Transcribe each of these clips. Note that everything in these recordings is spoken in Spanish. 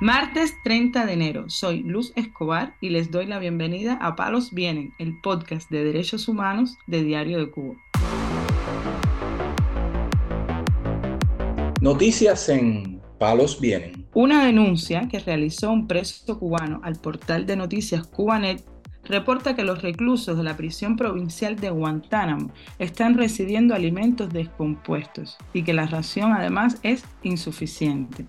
Martes 30 de enero, soy Luz Escobar y les doy la bienvenida a Palos Vienen, el podcast de derechos humanos de Diario de Cuba. Noticias en Palos Vienen. Una denuncia que realizó un preso cubano al portal de noticias Cubanet reporta que los reclusos de la prisión provincial de Guantánamo están recibiendo alimentos descompuestos y que la ración además es insuficiente.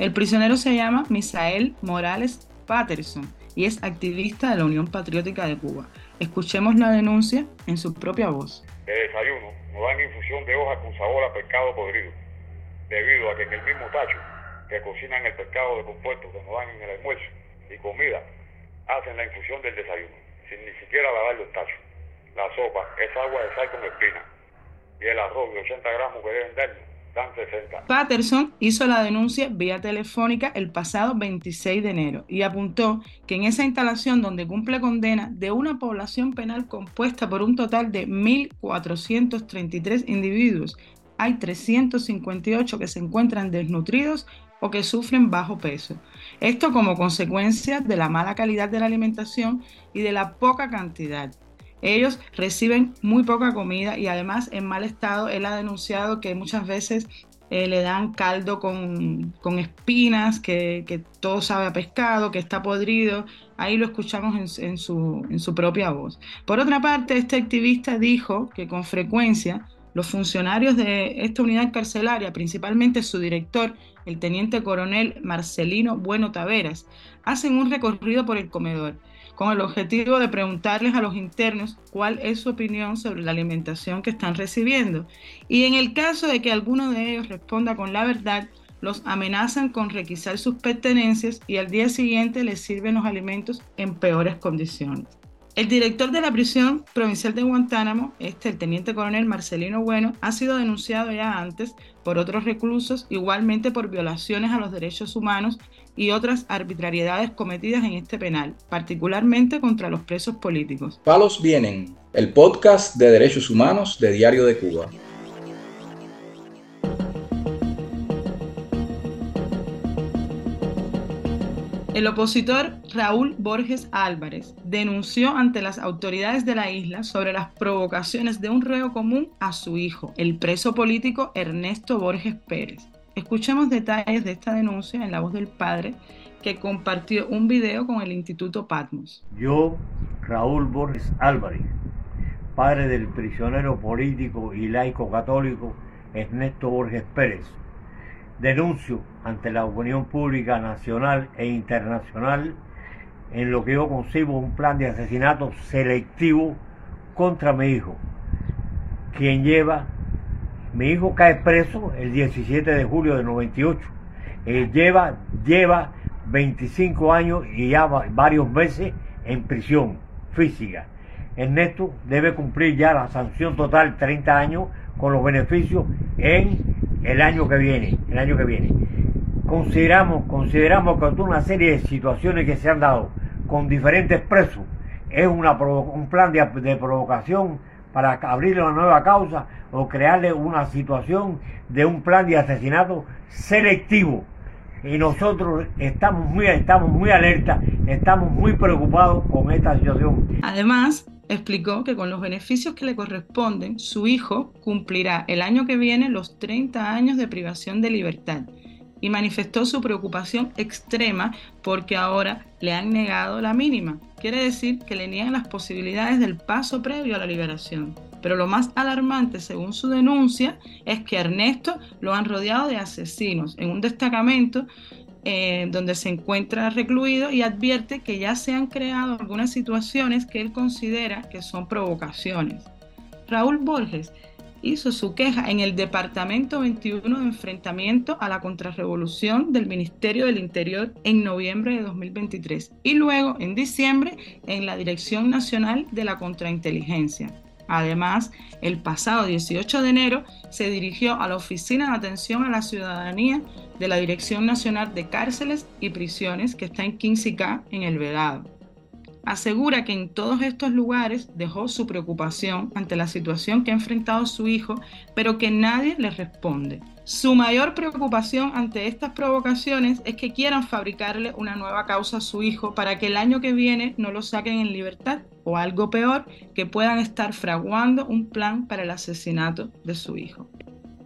El prisionero se llama Misael Morales Patterson y es activista de la Unión Patriótica de Cuba. Escuchemos la denuncia en su propia voz. De desayuno nos dan infusión de hoja con sabor a pescado podrido, debido a que en el mismo tacho que cocinan el pescado de compuesto que nos dan en el almuerzo y comida, hacen la infusión del desayuno, sin ni siquiera lavar los tachos. La sopa es agua de sal con espina y el arroz de 80 gramos que deben darnos Patterson hizo la denuncia vía telefónica el pasado 26 de enero y apuntó que en esa instalación donde cumple condena de una población penal compuesta por un total de 1.433 individuos, hay 358 que se encuentran desnutridos o que sufren bajo peso. Esto como consecuencia de la mala calidad de la alimentación y de la poca cantidad ellos reciben muy poca comida y además en mal estado. Él ha denunciado que muchas veces eh, le dan caldo con, espinas, que, todo sabe a pescado, que está podrido. Ahí lo escuchamos en, su, en su propia voz. Por otra parte, este activista dijo que con frecuencia los funcionarios de esta unidad carcelaria, principalmente su director, el teniente coronel Marcelino Bueno Taveras, hacen un recorrido por el comedor con el objetivo de preguntarles a los internos cuál es su opinión sobre la alimentación que están recibiendo. Y en el caso de que alguno de ellos responda con la verdad, los amenazan con requisar sus pertenencias y al día siguiente les sirven los alimentos en peores condiciones. El director de la prisión provincial de Guantánamo, este, el teniente coronel Marcelino Bueno, ha sido denunciado ya antes por otros reclusos, igualmente por violaciones a los derechos humanos y otras arbitrariedades cometidas en este penal, particularmente contra los presos políticos. Palos Vienen, el podcast de derechos humanos de Diario de Cuba. El opositor Raúl Borges Álvarez denunció ante las autoridades de la isla sobre las provocaciones de un reo común a su hijo, el preso político Ernesto Borges Pérez. Escuchemos detalles de esta denuncia en la voz del padre que compartió un video con el Instituto Patmos. Yo, Raúl Borges Álvarez, padre del prisionero político y laico católico Ernesto Borges Pérez, denuncio ante la opinión pública nacional e internacional en lo que yo concibo un plan de asesinato selectivo contra mi hijo, quien lleva, mi hijo cae preso el 17 de julio de 98, él lleva, lleva 25 años y ya varios meses en prisión física. Ernesto debe cumplir ya la sanción total 30 años con los beneficios en el año que viene, el año que viene. Consideramos, consideramos que toda una serie de situaciones que se han dado con diferentes presos es una, un plan de, de provocación para abrirle una nueva causa o crearle una situación de un plan de asesinato selectivo. Y nosotros estamos muy, estamos muy alerta, estamos muy preocupados con esta situación. Además, explicó que con los beneficios que le corresponden, su hijo cumplirá el año que viene los 30 años de privación de libertad y manifestó su preocupación extrema porque ahora le han negado la mínima. Quiere decir que le niegan las posibilidades del paso previo a la liberación. Pero lo más alarmante, según su denuncia, es que Ernesto lo han rodeado de asesinos en un destacamento eh, donde se encuentra recluido y advierte que ya se han creado algunas situaciones que él considera que son provocaciones. Raúl Borges hizo su queja en el Departamento 21 de Enfrentamiento a la Contrarrevolución del Ministerio del Interior en noviembre de 2023 y luego en diciembre en la Dirección Nacional de la Contrainteligencia. Además, el pasado 18 de enero se dirigió a la Oficina de Atención a la Ciudadanía de la Dirección Nacional de Cárceles y Prisiones que está en 15K en el Vedado. Asegura que en todos estos lugares dejó su preocupación ante la situación que ha enfrentado su hijo, pero que nadie le responde. Su mayor preocupación ante estas provocaciones es que quieran fabricarle una nueva causa a su hijo para que el año que viene no lo saquen en libertad o algo peor, que puedan estar fraguando un plan para el asesinato de su hijo.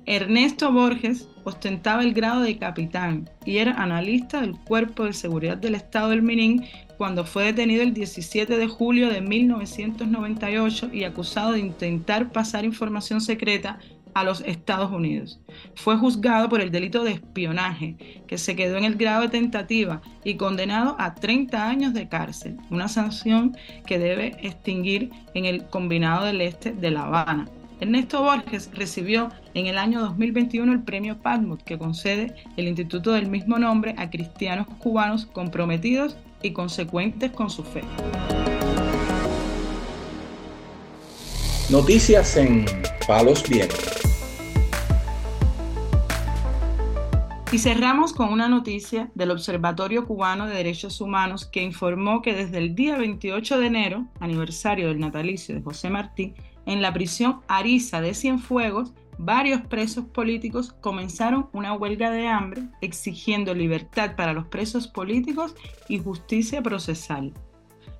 Ernesto Borges ostentaba el grado de capitán y era analista del Cuerpo de Seguridad del Estado del Minin cuando fue detenido el 17 de julio de 1998 y acusado de intentar pasar información secreta a los Estados Unidos. Fue juzgado por el delito de espionaje, que se quedó en el grado de tentativa y condenado a 30 años de cárcel, una sanción que debe extinguir en el Combinado del Este de La Habana. Ernesto Borges recibió en el año 2021 el premio Padmut que concede el instituto del mismo nombre a cristianos cubanos comprometidos y consecuentes con su fe. Noticias en Palos Vientos. Y cerramos con una noticia del Observatorio Cubano de Derechos Humanos que informó que desde el día 28 de enero, aniversario del natalicio de José Martí, en la prisión Ariza de Cienfuegos, varios presos políticos comenzaron una huelga de hambre exigiendo libertad para los presos políticos y justicia procesal.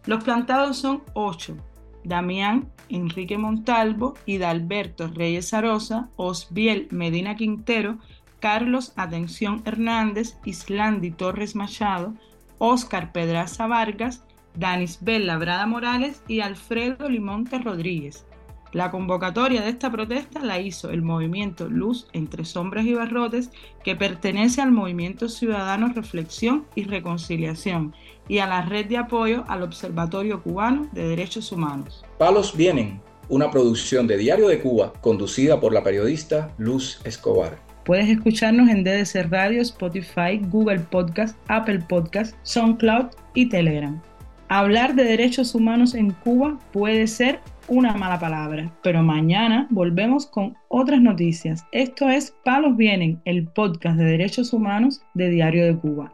Los plantados son ocho. Damián Enrique Montalvo, Hidalberto Reyes Arosa, Osbiel Medina Quintero, Carlos Atención Hernández, Islandi Torres Machado, Óscar Pedraza Vargas, Danisbel Labrada Morales y Alfredo Limonte Rodríguez. La convocatoria de esta protesta la hizo el movimiento Luz entre Sombras y Barrotes, que pertenece al movimiento ciudadano Reflexión y Reconciliación y a la red de apoyo al Observatorio Cubano de Derechos Humanos. Palos Vienen, una producción de Diario de Cuba conducida por la periodista Luz Escobar. Puedes escucharnos en DDC Radio, Spotify, Google Podcast, Apple Podcast, SoundCloud y Telegram. Hablar de derechos humanos en Cuba puede ser una mala palabra, pero mañana volvemos con otras noticias. Esto es Palos Vienen, el podcast de derechos humanos de Diario de Cuba.